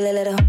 feel a little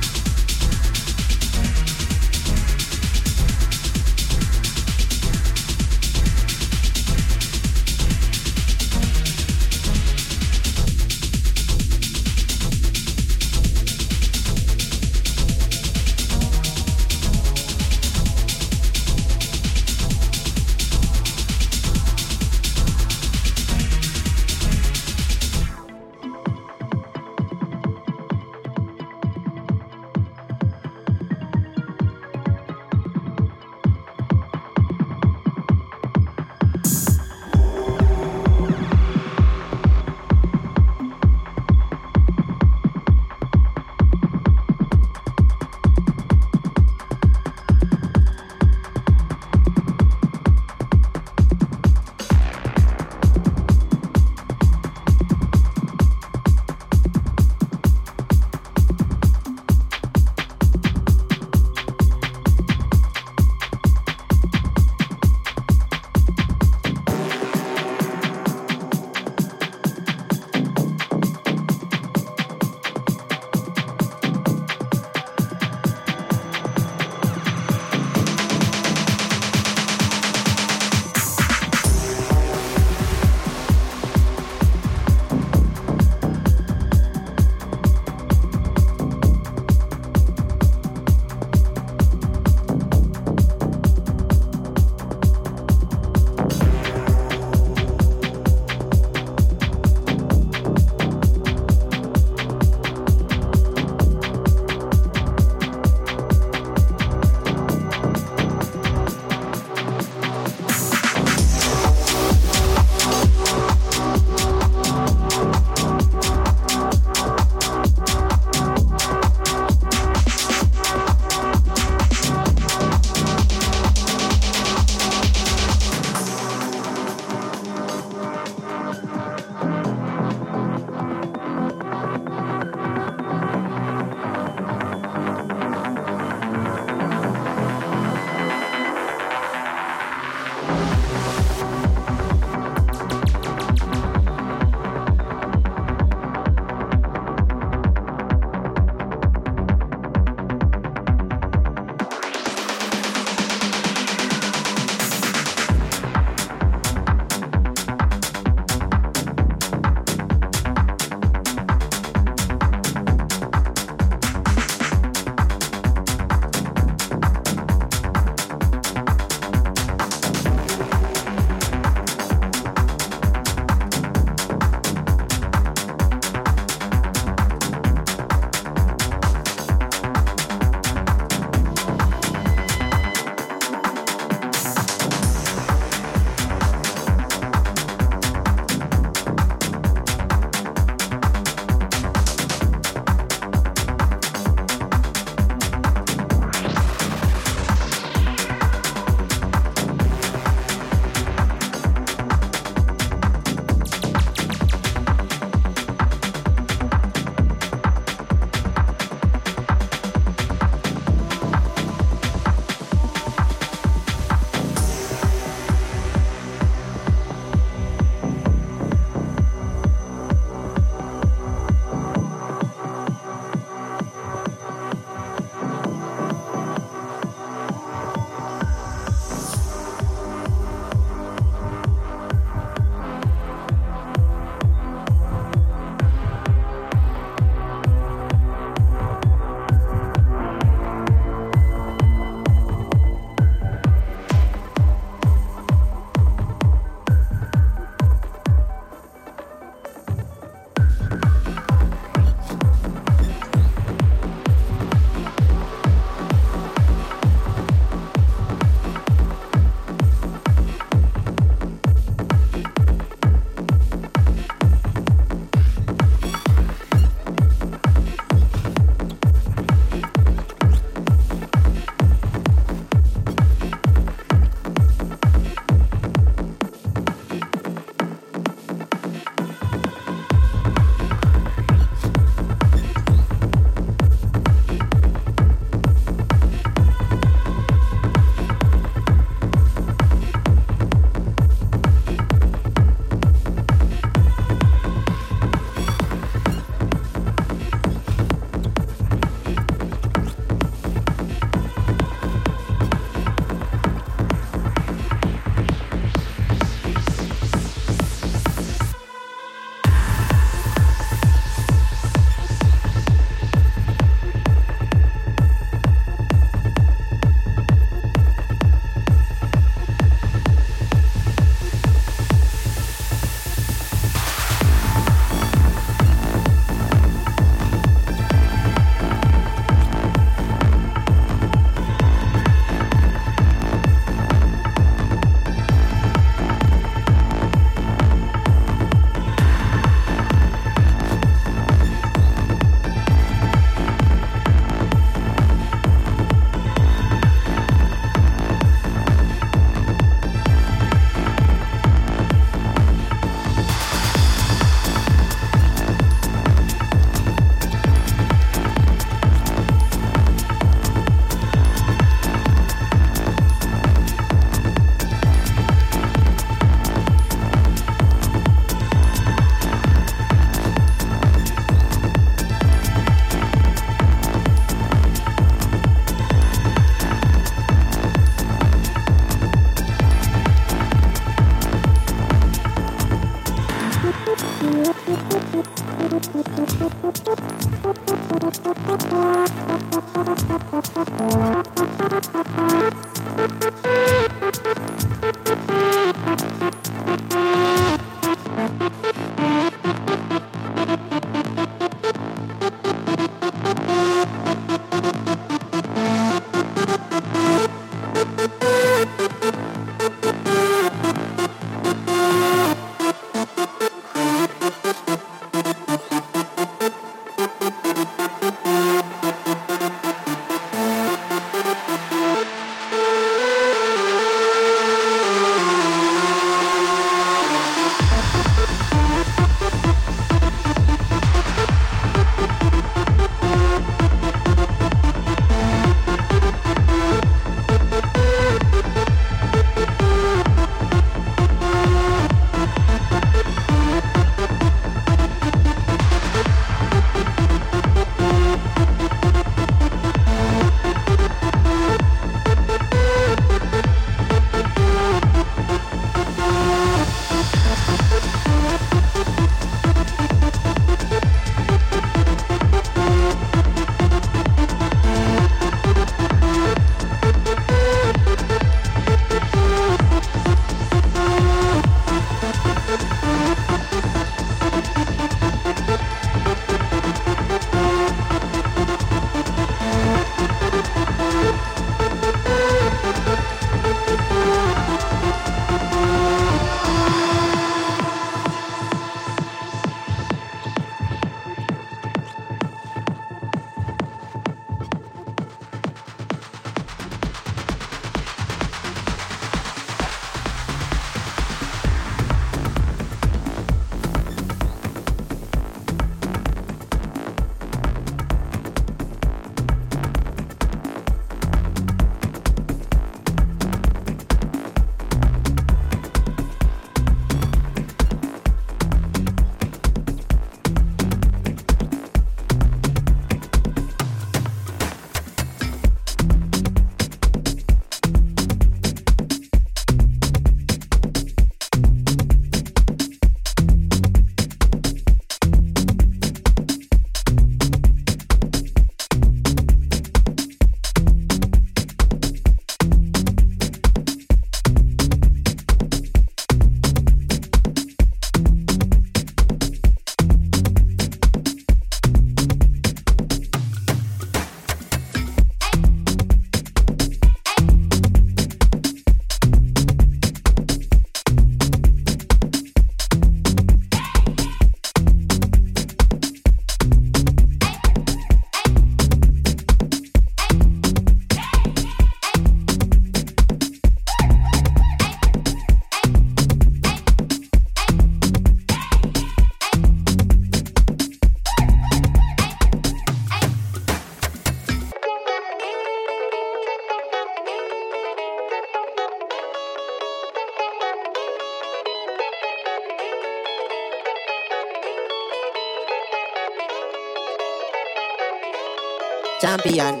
Champion,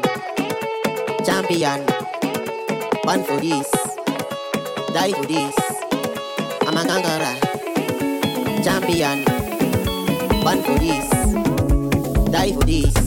champion, born for this, die for this. I'm a gangara. Champion, born for this, die for this.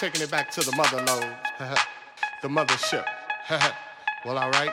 Taking it back to the mother lode, the mothership. well, all right.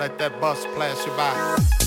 Let that bus pass you by.